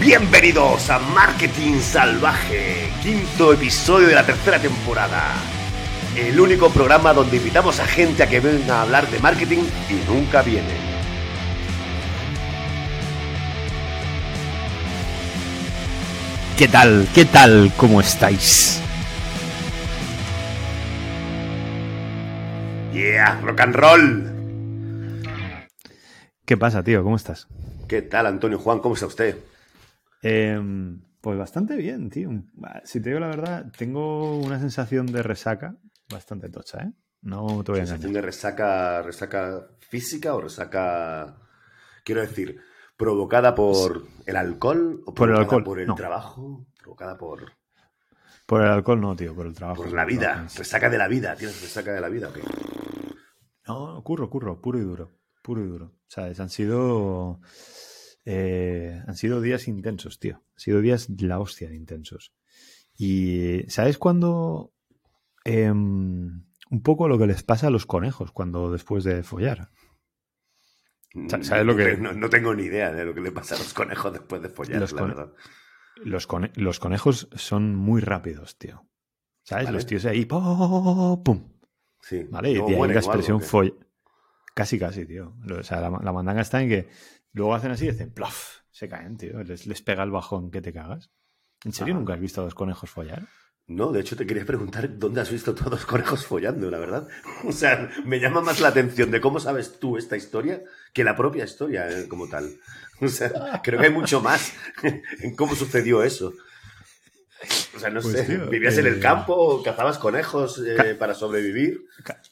Bienvenidos a Marketing Salvaje, quinto episodio de la tercera temporada. El único programa donde invitamos a gente a que venga a hablar de marketing y nunca vienen. ¿Qué tal? ¿Qué tal? ¿Cómo estáis? Yeah, rock and roll. ¿Qué pasa, tío? ¿Cómo estás? ¿Qué tal, Antonio Juan? ¿Cómo está usted? Em, pues bastante bien, tío. Si te digo la verdad, tengo una sensación de resaca bastante tocha, ¿eh? No te voy a. ¿Sensación de resaca, resaca física o resaca, quiero decir, provocada por el alcohol o Por el alcohol, por el no. trabajo? Provocada por, Por el alcohol no, tío, por el trabajo. por la vida. No, Resaca de la vida. ¿Tienes resaca de la vida o qué? No, curro, curro, puro y duro. Puro y duro. ¿Sabes? Han sido. Eh, han sido días intensos, tío. Han sido días de la hostia de intensos. Y. ¿Sabes cuándo.? em, un poco lo que les pasa a los conejos cuando después de follar. Sa- ¿sabes lo No que- No, no tengo ni idea de lo que le pasa a los conejos después de follar, Los la cone- verdad. Los, cone- los conejos son muy rápidos, tío. ¿Sabes? Vale. Los tíos ahí. ¡pum! ¡pum! Sí. ¿Vale? Y ahí mueren la expresión folla. Casi, casi, tío. Lo- O sea, la, la mandanga está en que luego hacen así y dicen ¡plof! Se caen, tío. Les, les pega el bajón que te cagas. ¿En serio Ah. nunca has visto a los conejos follar? No, de hecho te quería preguntar dónde has visto todos los conejos follando, la verdad. O sea, me llama más la atención de cómo sabes tú esta historia que la propia historia eh, como tal. O sea, creo que hay mucho más en cómo sucedió eso. O sea, no Pues, sé, tío, ¿vivías en el eh, campo? ¿Cazabas conejos eh, para sobrevivir?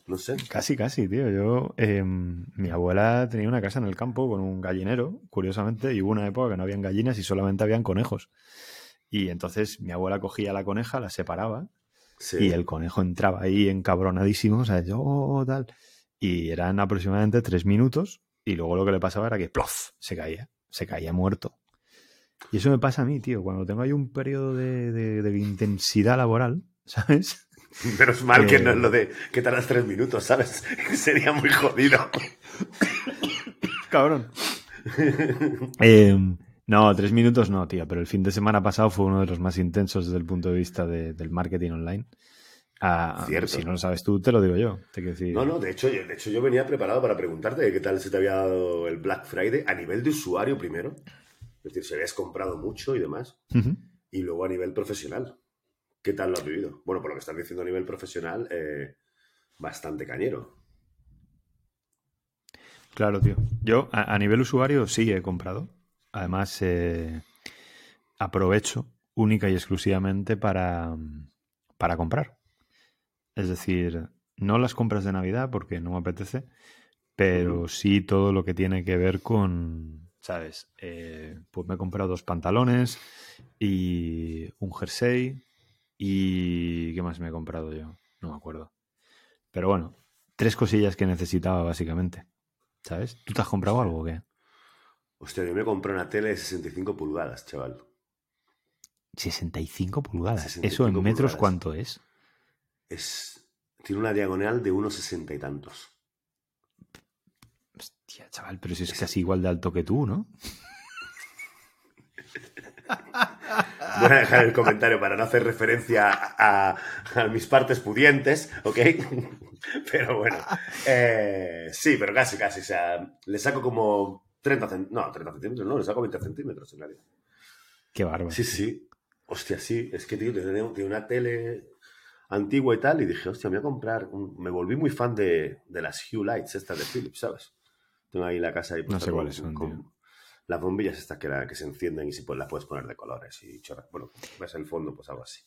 No sé. Casi, casi, tío. Yo, em, mi abuela tenía una casa en el campo con un gallinero, curiosamente, y hubo una época que no habían gallinas y solamente habían conejos. Y entonces mi abuela cogía la coneja, la separaba Sí. y el conejo entraba ahí encabronadísimo, o sea, yo "Oh, tal. Y eran aproximadamente tres minutos y luego lo que le pasaba era que ¡plof! se caía, se caía muerto. Y eso me pasa a mí, tío, cuando tengo ahí un periodo de, de- de intensidad laboral, ¿sabes? Menos mal que Eh, no es lo de que tardas tres minutos, ¿sabes? Sería muy jodido. Cabrón. Eh, no, tres minutos no, tío, pero el fin de semana pasado fue uno de los más intensos desde el punto de vista de- del marketing online. Ah, Cierto. Si no lo sabes tú, te lo digo yo. Te quiero decir, No, no, de hecho, de hecho yo venía preparado para preguntarte qué tal se te había dado el Black Friday a nivel de usuario primero. Es decir, si habías comprado mucho y demás. Y luego a nivel profesional. ¿Qué tal lo has vivido? Bueno, por lo que estás diciendo a nivel profesional, eh, bastante cañero. Claro, tío. Yo a, a nivel usuario sí he comprado. Además, eh, aprovecho única y exclusivamente para, para comprar. Es decir, no las compras de Navidad porque no me apetece, pero sí todo lo que tiene que ver con, ¿sabes? Eh, pues me he comprado dos pantalones y un jersey y... ¿Qué más me he comprado yo? No me acuerdo. Pero bueno, tres cosillas que necesitaba básicamente. ¿Sabes? ¿Tú te has comprado algo o qué? Hostia, yo me compré una tele de 65 pulgadas, chaval. 65 pulgadas. 65 ¿Eso en metros cuánto es? Es, tiene una diagonal de unos 60 y tantos. Hostia, chaval, pero si es casi igual de alto que tú, ¿no? Voy a dejar el comentario para no hacer referencia a, a mis partes pudientes, ¿ok? Pero bueno, eh, sí, pero casi, casi. O sea, le saco como 30 centímetros. No, 30 centímetros, no, le saco 20 centímetros en realidad. Qué bárbaro. Sí, sí. Hostia, sí. Es que, tío, tenía tenía una tele antigua y tal, y dije, hostia, me voy a comprar. un- Me volví muy fan de, de las Hue Lights, estas de Philips, ¿sabes? Tengo ahí la casa ahí puesta sé con- cuáles son, con tío. Las bombillas estas que, la- que se encienden y si pues, las puedes poner de colores y chorras. Bueno, ves el fondo, pues algo así.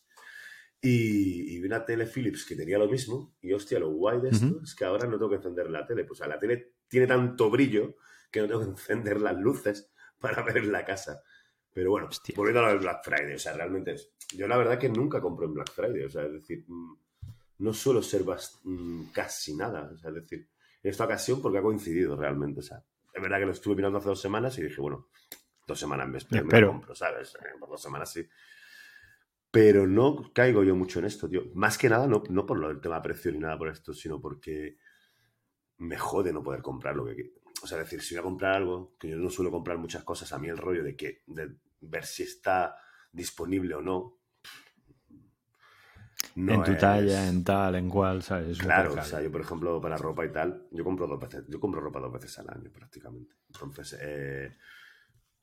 Y, y vi una tele Philips que tenía lo mismo. Y hostia, lo guay de esto es que ahora no tengo que encender la tele. Pues la tele tiene tanto brillo que no tengo que encender las luces para ver la casa. Pero bueno, Hostia. volviendo a lo del Black Friday, o sea, realmente es. Yo la verdad que nunca compro en Black Friday, o sea, es decir, mm, no suelo ser mm, casi nada, o sea, es decir, en esta ocasión porque ha coincidido realmente, o sea, es verdad que lo estuve mirando hace dos semanas y dije, bueno, dos semanas me, Ya, me pero- lo compro, ¿sabes? Eh, Por dos semanas sí. Pero no caigo yo mucho en esto, tío. Más que nada, no, no por lo del tema precio ni nada por esto, sino porque me jode no poder comprar lo que quiero. O sea, decir, si voy a comprar algo, que yo no suelo comprar muchas cosas, a mí el rollo de que de ver si está disponible o no. En tu talla, en tal, en cual, ¿sabes? claro, o sea, yo por ejemplo para ropa y tal, yo compro dos veces, yo compro ropa dos veces al año prácticamente. Entonces, eh,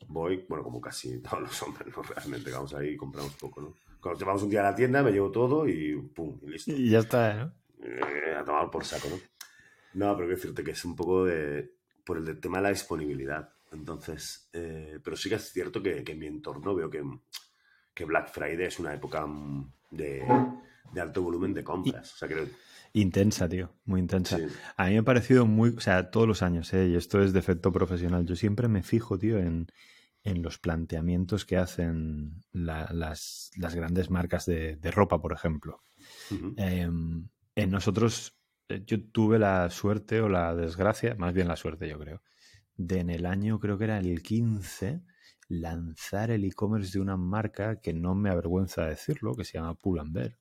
voy, bueno, como casi todos los hombres, ¿no? Realmente, vamos ahí y compramos poco, ¿no? Cuando llevamos un día a la tienda, me llevo todo y pum, y listo. Y ya está, ¿no? Eh, a tomar por saco, ¿no? No, pero quiero decirte que es un poco de, por el tema de la disponibilidad. Entonces, eh, pero sí que es cierto que, en mi entorno veo que, que, Black Friday es una época mm, de, de alto volumen de compras. O sea, creo, Intensa, tío, muy intensa. A mí me ha parecido muy, o sea, todos los años, ¿eh? y esto es de efecto profesional, yo siempre me fijo, tío, en, en los planteamientos que hacen las, las, grandes marcas de, de ropa, por ejemplo. Em, en nosotros, eh, yo tuve la suerte o la desgracia, más bien la suerte, yo creo, de en el año, creo que era el 15, lanzar el e-commerce de una marca que no me avergüenza decirlo, que se llama Pull&Bear,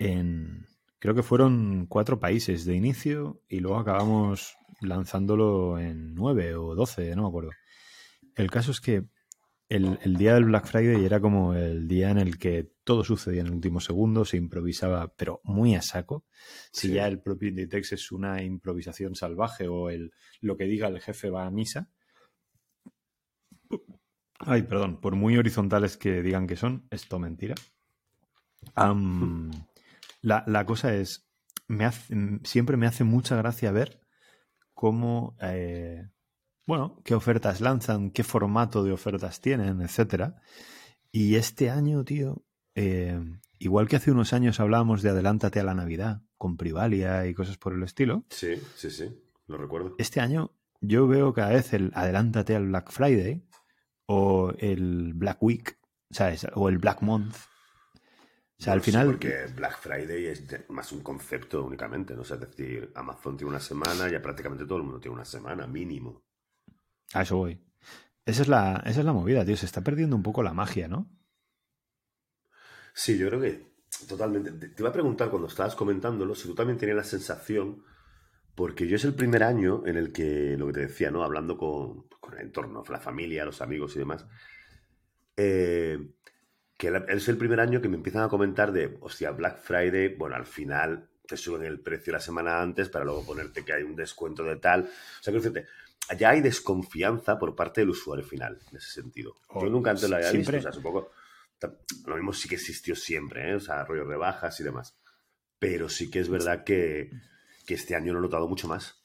en Creo que fueron cuatro países de inicio y luego acabamos lanzándolo en nueve o doce, no me acuerdo. El caso es que el, día del Black Friday era como el día en el que todo sucedía en el último segundo, se improvisaba, pero muy a saco. Si ya el propio Inditex es una improvisación salvaje o el, lo que diga el jefe va a misa. Ay, perdón, por muy horizontales que digan que son, esto mentira. La, cosa es, me hace, siempre me hace mucha gracia ver cómo, eh, bueno, qué ofertas lanzan, qué formato de ofertas tienen, etcétera. Y este año, tío, eh, igual que hace unos años hablábamos de adelántate a la Navidad con Privalia y cosas por el estilo. Sí, sí, sí, lo recuerdo. Este año yo veo cada vez el adelántate al Black Friday o el Black Week, ¿sabes? O el Black Month o sea, al final. porque Black Friday es más un concepto únicamente, ¿no? O sea, es decir, Amazon tiene una semana, ya prácticamente todo el mundo tiene una semana, mínimo. A eso voy. Esa es la, esa es la movida, tío. Se está perdiendo un poco la magia, ¿no? Sí, yo creo que totalmente. Te iba a preguntar cuando estabas comentándolo si tú también tenías la sensación, porque yo es el primer año en el que, lo que te decía, ¿no? Hablando con, con el entorno, la familia, los amigos y demás. Eh, que es el primer año que me empiezan a comentar de, hostia, Black Friday, bueno, al final te suben el precio la semana antes para luego ponerte que hay un descuento de tal. O sea, que decirte, ya hay desconfianza por parte del usuario final, en ese sentido. Yo nunca antes lo había visto, o sea, supongo, lo mismo sí que existió siempre, ¿eh? o sea, rollo rebajas y demás. Pero sí que es verdad que, que este año lo he notado mucho más.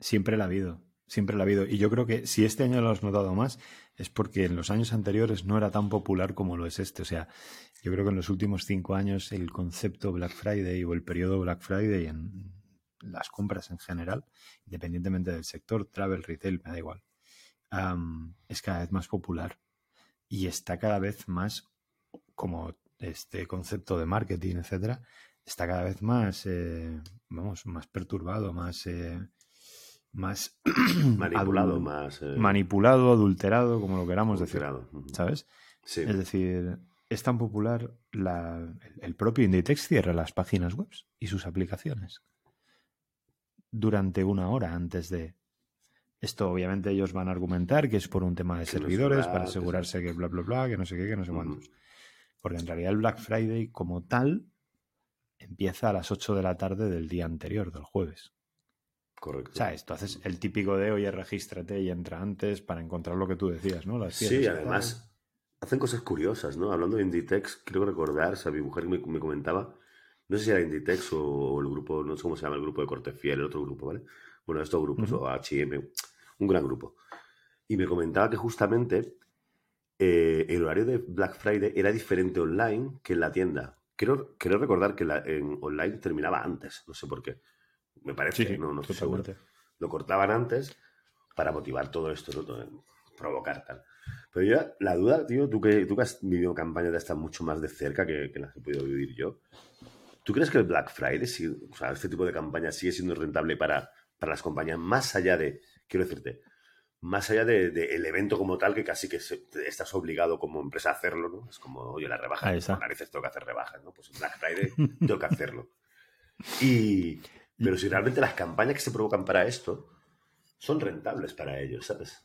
Siempre la ha habido, siempre la ha habido. Y yo creo que si este año lo has notado más, es porque en los años anteriores no era tan popular como lo es este. O sea, yo creo que en los últimos cinco años el concepto Black Friday o el periodo Black Friday en las compras en general, independientemente del sector, travel, retail, me da igual, es cada vez más popular y está cada vez más como este concepto de marketing, etcétera, está cada vez más, eh, vamos, más perturbado, más eh, más manipulado, más eh, manipulado, adulterado, como lo queramos decir, ¿sabes? Es decir, es tan popular la, el propio Inditex cierra las páginas web y sus aplicaciones durante una hora antes de esto obviamente ellos van a argumentar que es por un tema de servidores para asegurarse que bla bla bla, que no sé qué, que no sé cuántos. Porque en realidad el Black Friday como tal empieza a las 8 de la tarde del día anterior, del jueves. Correcto. ¿Sabes? Tú haces el típico de, oye, regístrate y entra antes para encontrar lo que tú decías, ¿no? sí, además hacen cosas curiosas, ¿no? Hablando de Inditex, creo recordar, o sea, mi mujer me, comentaba, no sé si era Inditex o, el grupo, no sé cómo se llama el grupo de Corte Fiel, el otro grupo, ¿vale? Bueno, estos grupos, o H&M, un gran grupo. Y me comentaba que justamente eh, el horario de Black Friday era diferente online que en la tienda. Quiero, quiero recordar que la, en online terminaba antes, no sé por qué. Me parece, no, no estoy seguro. Lo cortaban antes para motivar todo esto, ¿no? provocar tal. Pero ya, la duda, tío, tú que, tú que has vivido campañas de estas mucho más de cerca que, las que he podido vivir yo, ¿tú crees que el Black Friday, o sea, este tipo de campaña sigue siendo rentable para, para las compañías más allá de, quiero decirte, más allá del de, el evento como tal, que casi que estás obligado como empresa a hacerlo, ¿no? Es como, oye, la rebaja, narices tengo que hacer rebajas, ¿no? Pues Black Friday tengo que hacerlo. Y, pero si realmente las campañas que se provocan para esto son rentables para ellos, ¿sabes?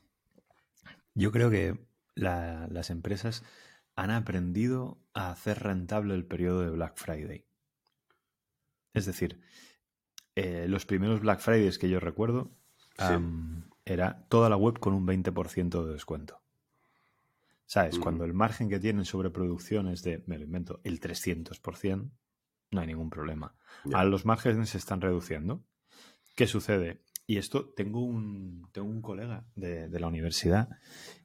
Yo creo que las empresas han aprendido a hacer rentable el periodo de Black Friday. Es decir, eh, los primeros Black Fridays que yo recuerdo era toda la web con un 20% de descuento. ¿Sabes? Cuando el margen que tienen sobre producción es de, me lo invento, el 300%, no hay ningún problema. Ahora los márgenes se están reduciendo. ¿Qué sucede? Y esto, tengo un, tengo un colega de, la universidad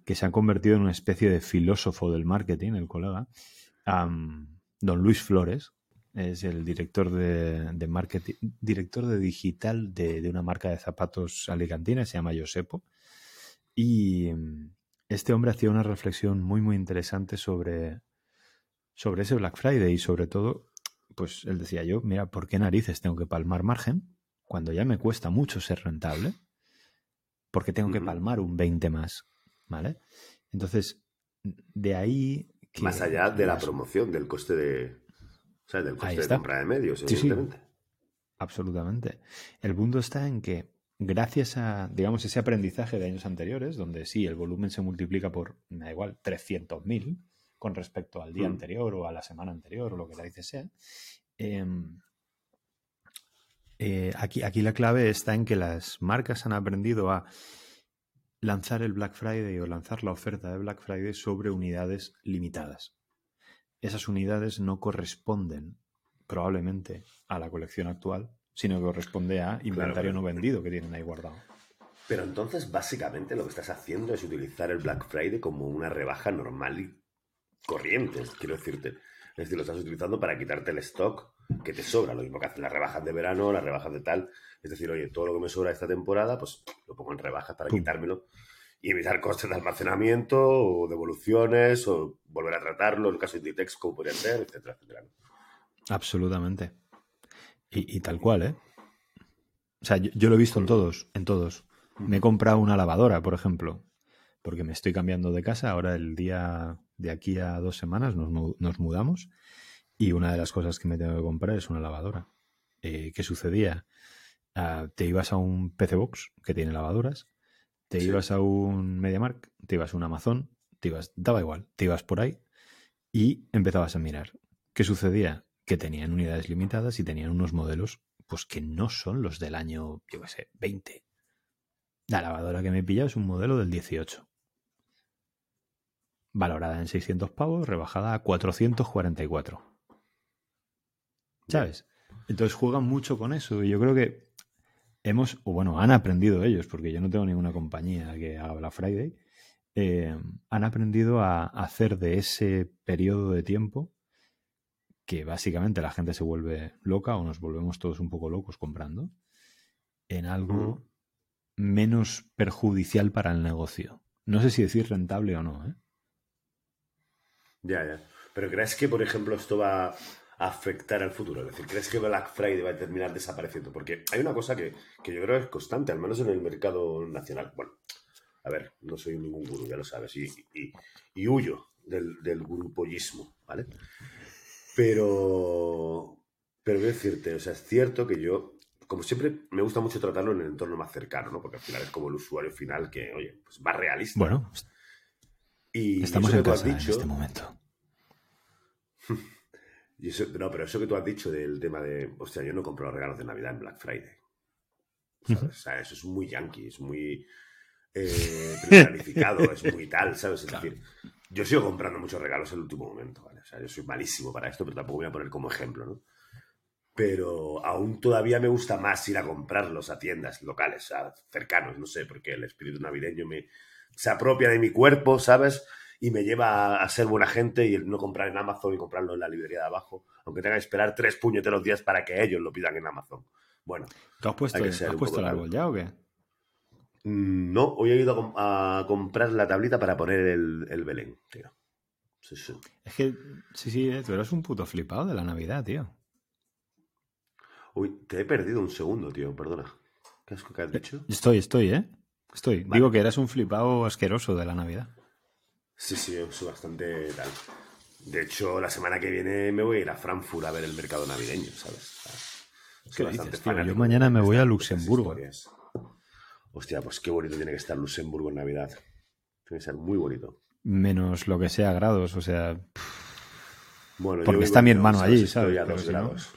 que se ha convertido en una especie de filósofo del marketing, el colega, don Luis Flores, es el director de, marketing, director de digital de, de, una marca de zapatos alicantina, se llama Josepo. Y este hombre hacía una reflexión muy, muy interesante sobre, sobre ese Black Friday y sobre todo, pues él decía yo, mira, ¿por qué narices tengo que palmar margen? cuando ya me cuesta mucho ser rentable, porque tengo que palmar un 20 más, ¿vale? Entonces, de ahí... más allá de la promoción, del coste de... O sea, del coste de compra de medios, evidentemente. Absolutamente. El punto está en que gracias a, digamos, ese aprendizaje de años anteriores, donde sí, el volumen se multiplica por, me da igual, 300.000 con respecto al día mm. anterior o a la semana anterior o lo que la dice sea, eh, eh, aquí, aquí la clave está en que las marcas han aprendido a lanzar el Black Friday o lanzar la oferta de Black Friday sobre unidades limitadas. Esas unidades no corresponden probablemente a la colección actual, sino que corresponde a inventario no vendido que tienen ahí guardado. Pero entonces, básicamente, lo que estás haciendo es utilizar el Black Friday como una rebaja normal y corriente, quiero decirte. Es decir, lo estás utilizando para quitarte el stock que te sobra. Lo mismo que hacen las rebajas de verano, las rebajas de tal. Es decir, oye, todo lo que me sobra esta temporada, pues lo pongo en rebajas para quitármelo y evitar costes de almacenamiento o devoluciones o volver a tratarlo en el caso de Inditex, como podría ser, etcétera, etcétera. Absolutamente. Y, tal cual, ¿eh? O sea, yo, lo he visto en todos, en todos. Me he comprado una lavadora, por ejemplo, porque me estoy cambiando de casa. Ahora el día de aquí a dos semanas nos, mudamos y una de las cosas que me tengo que comprar es una lavadora. Eh, ¿Qué sucedía? Ah, te ibas a un PC Box que tiene lavadoras, te ibas a un MediaMark, te ibas a un Amazon, te ibas, daba igual, te ibas por ahí y empezabas a mirar. ¿Qué sucedía? Que tenían unidades limitadas y tenían unos modelos pues que no son los del año, yo qué sé, 20. La lavadora que me he pillado es un modelo del 18 valorada en 600 pavos, rebajada a 444. ¿Sabes? Entonces juegan mucho con eso y yo creo que hemos, o bueno, han aprendido ellos, porque yo no tengo ninguna compañía que haga Black Friday, eh, han aprendido a hacer de ese periodo de tiempo que básicamente la gente se vuelve loca o nos volvemos todos un poco locos comprando, en algo menos perjudicial para el negocio. No sé si decir rentable o no, ¿eh? Ya, ya. Pero ¿crees que, por ejemplo, esto va a afectar al futuro? Es decir, ¿crees que Black Friday va a terminar desapareciendo? Porque hay una cosa que, yo creo que es constante, al menos en el mercado nacional. Bueno, a ver, no soy ningún gurú, ya lo sabes, y, y, huyo del, del grupollismo, ¿vale? Pero, pero voy a decirte, o sea, es cierto que yo, como siempre, me gusta mucho tratarlo en el entorno más cercano, ¿no? Porque al final es como el usuario final que, oye, pues más realista. Bueno, y estamos en casa dicho, en este momento. Y eso, no, pero eso que tú has dicho del tema de, hostia, yo no compro los regalos de Navidad en Black Friday. O sea, eso es muy yankee, es muy eh, es muy tal, ¿sabes? Es decir, yo sigo comprando muchos regalos en el último momento, ¿vale? O sea, yo soy malísimo para esto, pero tampoco voy a poner como ejemplo, ¿no? Pero aún todavía me gusta más ir a comprarlos a tiendas locales, a cercanos, no sé, porque el espíritu navideño me, se apropia de mi cuerpo, ¿sabes? Y me lleva a, ser buena gente y no comprar en Amazon y comprarlo en la librería de abajo, aunque tenga que esperar tres puñeteros días para que ellos lo pidan en Amazon. Bueno. ¿Tú has puesto, ¿has puesto el árbol ya o qué? Mm, no, hoy he ido a, comprar la tablita para poner el, Belén, tío. Sí, sí. Es que, sí, sí, tú eres un puto flipado de la Navidad, tío. Uy, te he perdido un segundo, tío, perdona. ¿Qué has, qué has dicho? Estoy, estoy, ¿eh? Estoy. Digo que eras un flipado asqueroso de la Navidad. Sí, sí, yo soy bastante tal. De hecho, la semana que viene me voy a ir a Frankfurt a ver el mercado navideño, ¿sabes? ¿Qué dices, Yo mañana me voy a Luxemburgo. Hostia, pues qué bonito tiene que estar Luxemburgo en Navidad. Tiene que ser muy bonito. menos lo que sea grados, o sea... Bueno, Porque está mi hermano ¿sabes? allí, Estoy ¿sabes? a dos si no- grados.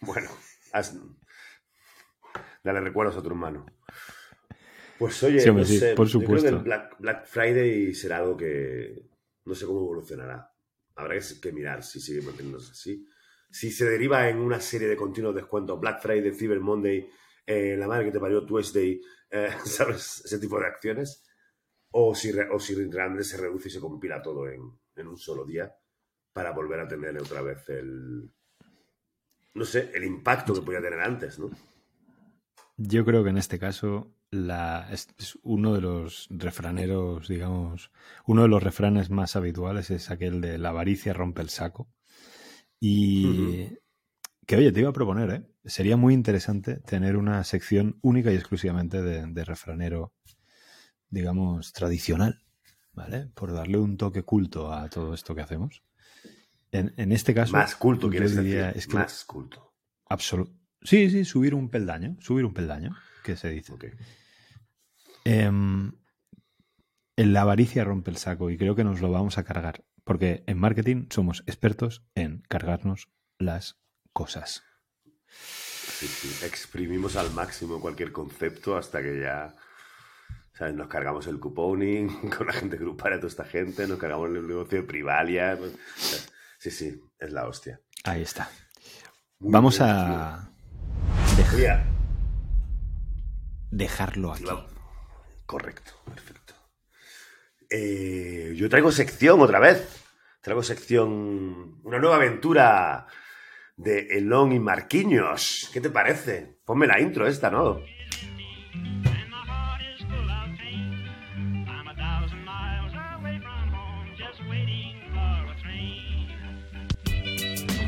Bueno, haz- dale recuerdos a tu hermano. Pues oye, Sí, hombre, no sí, sé, por yo creo que supuesto. el Black, Black Friday será algo que no sé cómo evolucionará. Habrá que, que mirar si sigue manteniéndose así. Si se deriva en una serie de continuos descuentos, Black Friday, Cyber Monday, eh, la madre que te parió Tuesday, eh, ¿sabes? Ese tipo de acciones. O si, re- o si realmente se reduce y se compila todo en, en un solo día para volver a tener otra vez el, no sé, el impacto que podía tener antes, ¿no? Yo creo que en este caso la, es, es uno de los refraneros, digamos, uno de los refranes más habituales es aquel de la avaricia rompe el saco. Y que, oye, te iba a proponer, ¿eh? Sería muy interesante tener una sección única y exclusivamente de, de refranero, digamos, tradicional, ¿vale? Por darle un toque culto a todo esto que hacemos. En, en este caso, Más culto, quieres diría, decir. es que Más culto. Sí, sí, subir un peldaño, subir un peldaño, que se dice. Ok. Em, en la avaricia rompe el saco y creo que nos lo vamos a cargar. Porque en marketing somos expertos en cargarnos las cosas. Sí, sí. Exprimimos al máximo cualquier concepto hasta que ya. ¿sabes? Nos cargamos el couponing con la gente grupal a toda esta gente, nos cargamos el negocio de Privalia. pues, Sí, sí, es la hostia. Ahí está. Muy Vamos bien, a tío. Dejarlo aquí. Correcto, perfecto. Eh, yo traigo sección otra vez. Traigo sección. Una nueva aventura de Elon y Marquinhos. ¿Qué te parece? Ponme la intro esta, ¿no?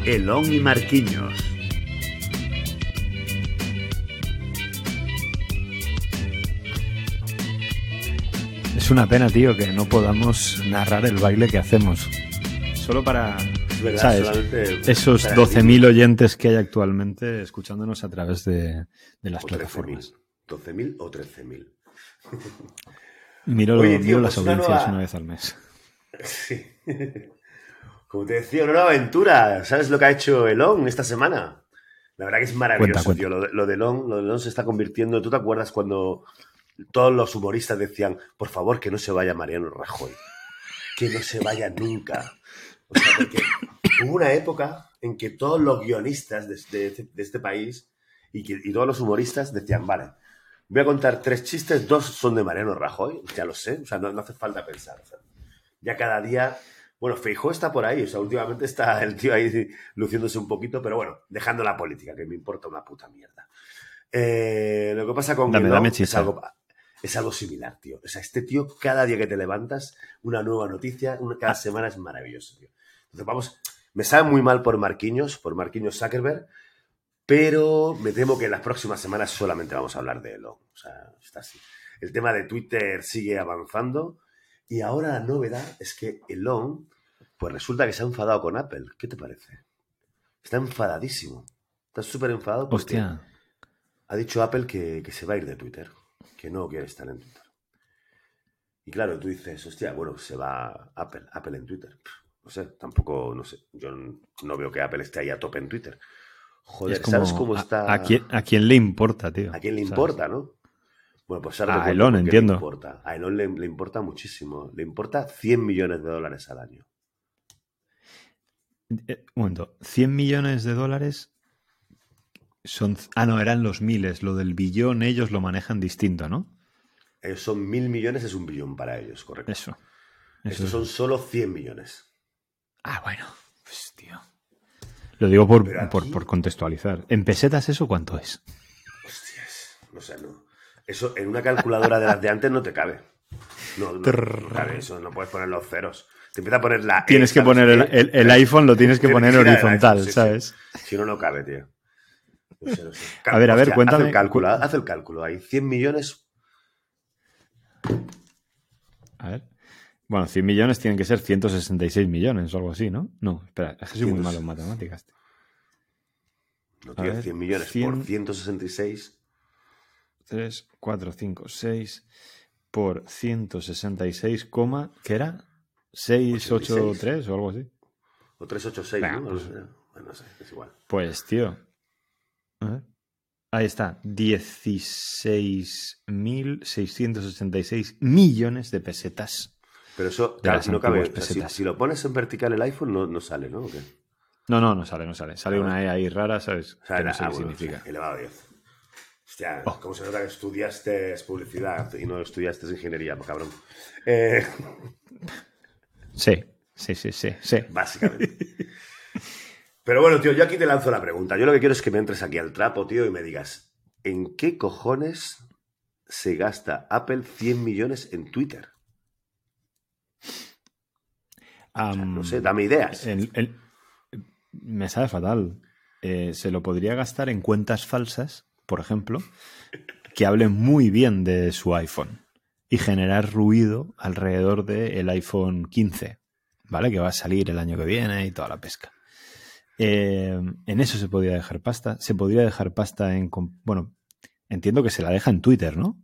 And my heart Es una pena, tío, que no podamos narrar el baile que hacemos. Solo para Es verdad, ¿Sabes? esos para 12.000 oyentes que hay actualmente escuchándonos a través de, de las o 13.000. plataformas. 12.000 o 13.000. Miro, Oye, tío, miro pues las una audiencias nueva- una vez al mes. Sí. Como te decía, una nueva aventura. ¿Sabes lo que ha hecho Elon esta semana? La verdad que es maravilloso, Cuenta, cuenta. tío. Lo de, lo de Elon, lo de Elon se está convirtiendo. ¿Tú te acuerdas cuando todos los humoristas decían, por favor, que no se vaya Mariano Rajoy? Que no se vaya nunca. O sea, porque hubo una época en que todos los guionistas de, de- de este país y, que- y todos los humoristas decían, vale, voy a contar tres chistes, dos son de Mariano Rajoy, ya lo sé, o sea, no, no hace falta pensar. o sea, ya cada día, bueno, Feijó está por ahí, o sea, últimamente está el tío ahí luciéndose un poquito, pero bueno, dejando la política, que me importa una puta mierda. Eh, lo que pasa con Dame, dame es chicha. algo, es algo similar, tío. O sea, este tío, cada día que te levantas, una nueva noticia, una, Ah. cada semana es maravilloso, tío. Entonces, vamos, me sabe muy mal por Marquinhos, por Marquinhos Zuckerberg, pero me temo que en las próximas semanas solamente vamos a hablar de Elon. O sea, está así. El tema de Twitter sigue avanzando y ahora la novedad es que Elon, pues resulta que se ha enfadado con Apple. ¿Qué te parece? Está enfadadísimo. Está súper enfadado porque Hostia. ha dicho Apple que, que se va a ir de Twitter, que no quiere estar en Twitter. Y claro, tú dices, hostia, bueno, se va Apple, Apple en Twitter. No sé, tampoco, no sé, yo no veo que Apple esté ahí a tope en Twitter. Joder, Es como, ¿sabes cómo a- está? A, quién, a quién le importa, tío? ¿A quién le ¿Sabes? importa, no? Bueno, pues ahora A Elon, entiendo. Le importa. A Elon le, le importa muchísimo. Le importa 100 millones de dólares al año. Eh, un momento. 100 millones de dólares son... Ah, no, eran los miles. Lo del billón ellos lo manejan distinto, ¿no? Eh, son mil millones, es un billón para ellos, correcto. Eso. Eso Estos es- son solo 100 millones. Ah, bueno. Pues, tío. Lo digo por, aquí- por, por contextualizar. ¿En pesetas eso cuánto es? Hostias, no sé, no. Eso en una calculadora de las de antes no te cabe. No, no, no cabe eso, no puedes poner los ceros. Te empieza a poner la. E, Tienes que ¿sabes poner el, qué? el- el iPhone, lo tienes que Tienes poner horizontal, sí. ¿sabes? Si no, no cabe, tío. Sé. A ver, a ver, Hostia, cuéntame- Haz el cálculo, cu- haz el cálculo ahí. 100 millones. A ver. Bueno, 100 millones tienen que ser 166 millones o algo así, ¿no? No, espera, es que soy muy 100. malo en matemáticas. No, tío, ver, 100 millones 100. por 166. 3, 4, 5, 6. por 166, coma- ¿qué era? 683 o algo así. O 386, Venga, ¿no? pues- no sé, es igual. Pues, tío. Ahí está. 16.686 millones de pesetas. Pero eso claro, no cabe. o sea, si, lo pones en vertical el iPhone, no, no sale, ¿no? ¿O qué? No, no, no sale, no sale. Sale Ah, una E ahí rara, ¿sabes? O sea, que no sé ah, qué bueno, significa. elevado a 10. Hostia, Oh. ¿cómo se nota que estudiaste publicidad y no estudiaste ingeniería, cabrón? Eh, Sí, sí, sí, sí, sí. básicamente. Pero bueno, tío, yo aquí te lanzo la pregunta. Yo lo que quiero es que me entres aquí al trapo, tío, y me digas, ¿en qué cojones se gasta Apple 100 millones en Twitter? O sea, Am, no sé, dame ideas. el- el- me sabe fatal. Eh, se lo podría gastar en cuentas falsas, por ejemplo, que hablen muy bien de su iPhone y generar ruido alrededor del iPhone 15, ¿vale? Que va a salir el año que viene y toda la pesca. Eh, en eso se podría dejar pasta. Se podría dejar pasta en... Bueno, entiendo que se la deja en Twitter, ¿no?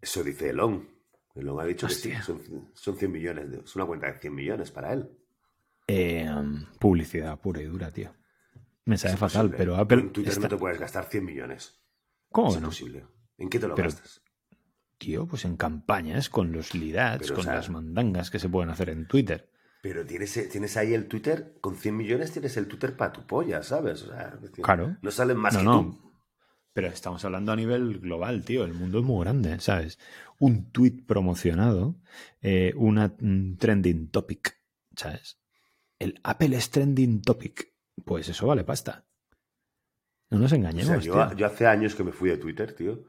Eso dice Elon. Elon ha dicho Hostia. que son, son 100 millones. de- es una cuenta de 100 millones para él. Eh, publicidad pura y dura, tío. Me sabe Es fatal, imposible. pero Apple... En Twitter está- no te puedes gastar 100 millones. ¿Cómo es no? imposible. ¿En qué te lo Pero- gastas? Tío, pues en campañas, con los Pero, o con sea- las mandangas que se pueden hacer en Twitter. Pero tienes, tienes ahí el Twitter, con 100 millones tienes el Twitter para tu polla, ¿sabes? O sea, decir, Claro. No salen más No, que no. tú. Pero estamos hablando a nivel global, tío. El mundo es muy grande, ¿sabes? Un tweet promocionado, eh, una un trending topic, ¿sabes? El Apple es trending topic. Pues eso vale pasta. No nos O engañemos, sea, yo, tío. yo hace años que me fui de Twitter, tío,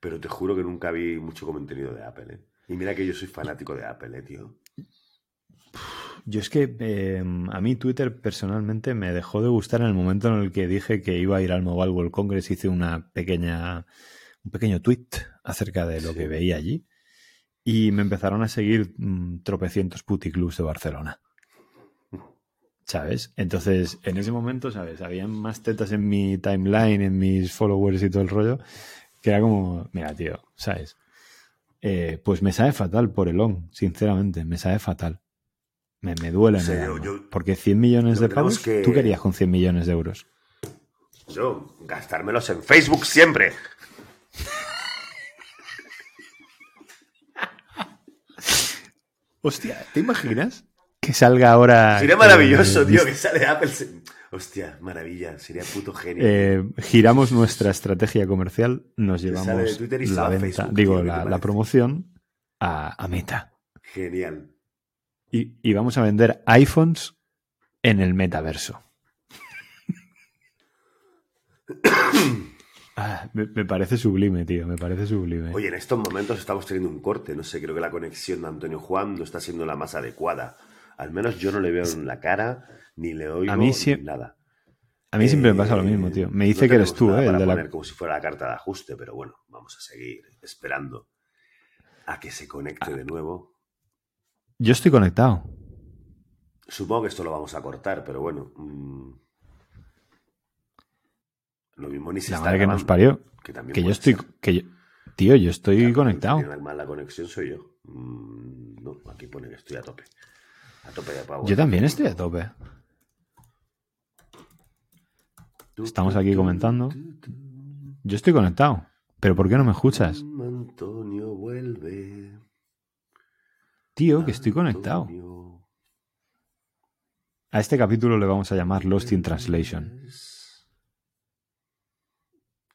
pero te juro que nunca vi mucho contenido de Apple, ¿eh? Y mira que yo soy fanático de Apple, ¿eh, tío? Yo es que eh, a mí Twitter personalmente me dejó de gustar en el momento en el que dije que iba a ir al Mobile World Congress. Hice una pequeña, un pequeño tweet acerca de lo Sí. que veía allí. Y me empezaron a seguir mm, tropecientos puticlubs de Barcelona. ¿Sabes? Entonces, en ese momento, ¿sabes? Habían más tetas en mi timeline, en mis followers y todo el rollo, que era como, mira, tío, ¿sabes? Eh, pues me sabe fatal por el on, sinceramente, me sabe fatal. Me, me duele. O sea, en el yo- alma. yo- porque 100 millones lo de pavos, que- tú querías con 100 millones de euros. Yo, gastármelos en Facebook siempre. Hostia, ¿te imaginas? Que salga ahora. Sería eh, maravilloso, tío, dis- que sale Apple. se- Hostia, maravilla, sería puto genio. eh, giramos nuestra estrategia comercial, nos sale de llevamos Twitter y se la venta, Facebook, digo, tío, ¿qué te la, promoción a, a Meta. Genial. Y, y vamos a vender iPhones en el metaverso. Ah, me, me parece sublime, tío, me parece sublime. Oye, en estos momentos estamos teniendo un corte, no sé, creo que la conexión de Antonio Juan no está siendo la más adecuada. Al menos yo no le veo en la cara, ni le oigo, A mí sí- ni nada. a mí siempre me pasa lo Eh, mismo, tío. Me no dice que eres tú, ¿eh? El de la... poner como si fuera la carta de ajuste, pero bueno, vamos a seguir esperando a que se Ah. conecte de nuevo. Yo estoy conectado. Supongo que esto lo vamos a cortar, pero bueno. mm, lo mismo ni se La está madre que nos parió. que yo estoy... ser. Que yo- Tío, yo estoy Claro, conectado. tiene mal la conexión soy yo. Mm, no, aquí pone que estoy a tope. A tope de power. Yo también estoy a tope. Estamos aquí comentando. Yo estoy conectado. ¿Pero por qué no me escuchas? Antonio vuelve. Tío, que estoy conectado. A este capítulo le vamos a llamar Lost in Translation. vuelves.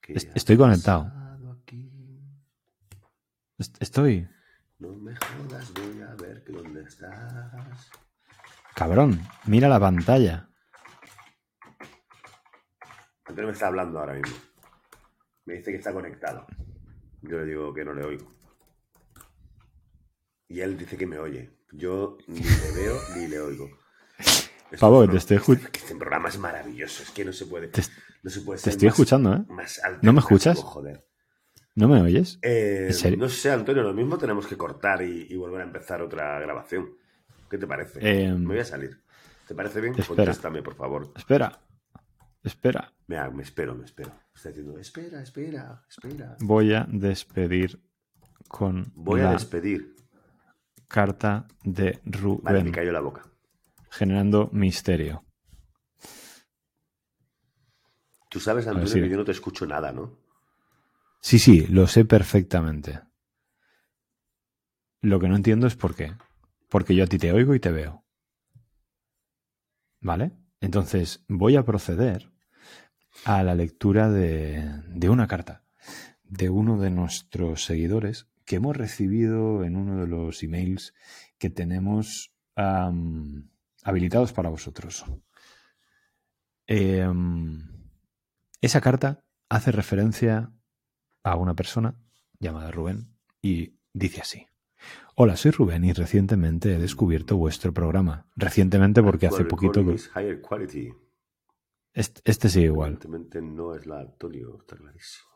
¿Qué Est- ha estoy conectado. Estoy. No me jodas, voy a ver que dónde estás. Cabrón, mira la pantalla. Antonio me está hablando ahora mismo. Me dice que está conectado. Yo le digo que no le oigo. Y él dice que me oye. Yo ni le veo ni le oigo. Esto Pavo, es te estoy escu- este, este programa es maravilloso. Es que no se puede. Te, no se puede te estoy más- escuchando, ¿eh? más ¿No me escuchas? Joder. ¿No me oyes? Eh, ¿En serio? no sé, Antonio, lo mismo tenemos que cortar y, y volver a empezar otra grabación. ¿Qué te parece? Eh, me voy a salir. ¿Te parece bien? espera. Contéstame, por favor. Espera. Espera. Mira, me espero, me espero. Está diciendo, espera, espera, espera. Voy a despedir con Voy la a despedir. Carta de Rubén, Vale, me cayó la boca. generando misterio. Tú sabes, Antonio, que yo no te escucho nada, ¿no? Sí, sí, lo sé perfectamente. Lo que no entiendo es por qué. Porque yo a ti te oigo y te veo. ¿Vale? Entonces voy a proceder a la lectura de, de una carta de uno de nuestros seguidores que hemos recibido en uno de los emails que tenemos habilitados para vosotros. Em, esa carta hace referencia a una persona llamada Rubén y dice así. Hola, soy Rubén y recientemente he descubierto vuestro programa. Recientemente porque hace poquito que... Este, este sí igual. Evidentemente no es la Antonio, está clarísimo.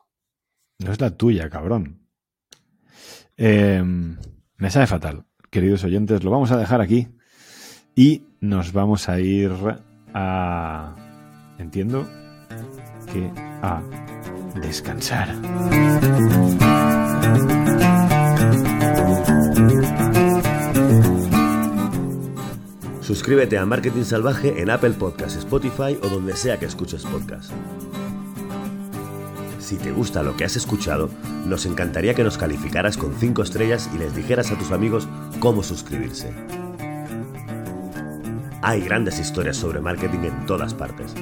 No es la tuya, cabrón. Eh, me sabe fatal. Queridos oyentes, lo vamos a dejar aquí y nos vamos a ir a... Entiendo que a descansar. Suscríbete a Marketing Salvaje en Apple Podcasts, Spotify o donde sea que escuches podcast. Si te gusta lo que has escuchado, nos encantaría que nos calificaras con 5 estrellas y les dijeras a tus amigos cómo suscribirse. Hay grandes historias sobre marketing en todas partes.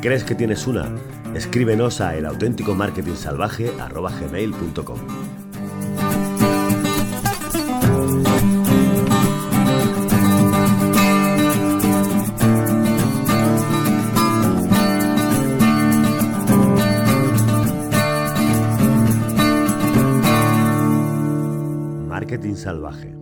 ¿Crees que tienes una? Escríbenos a elauténticomarketingsalvaje.com. Salvaje.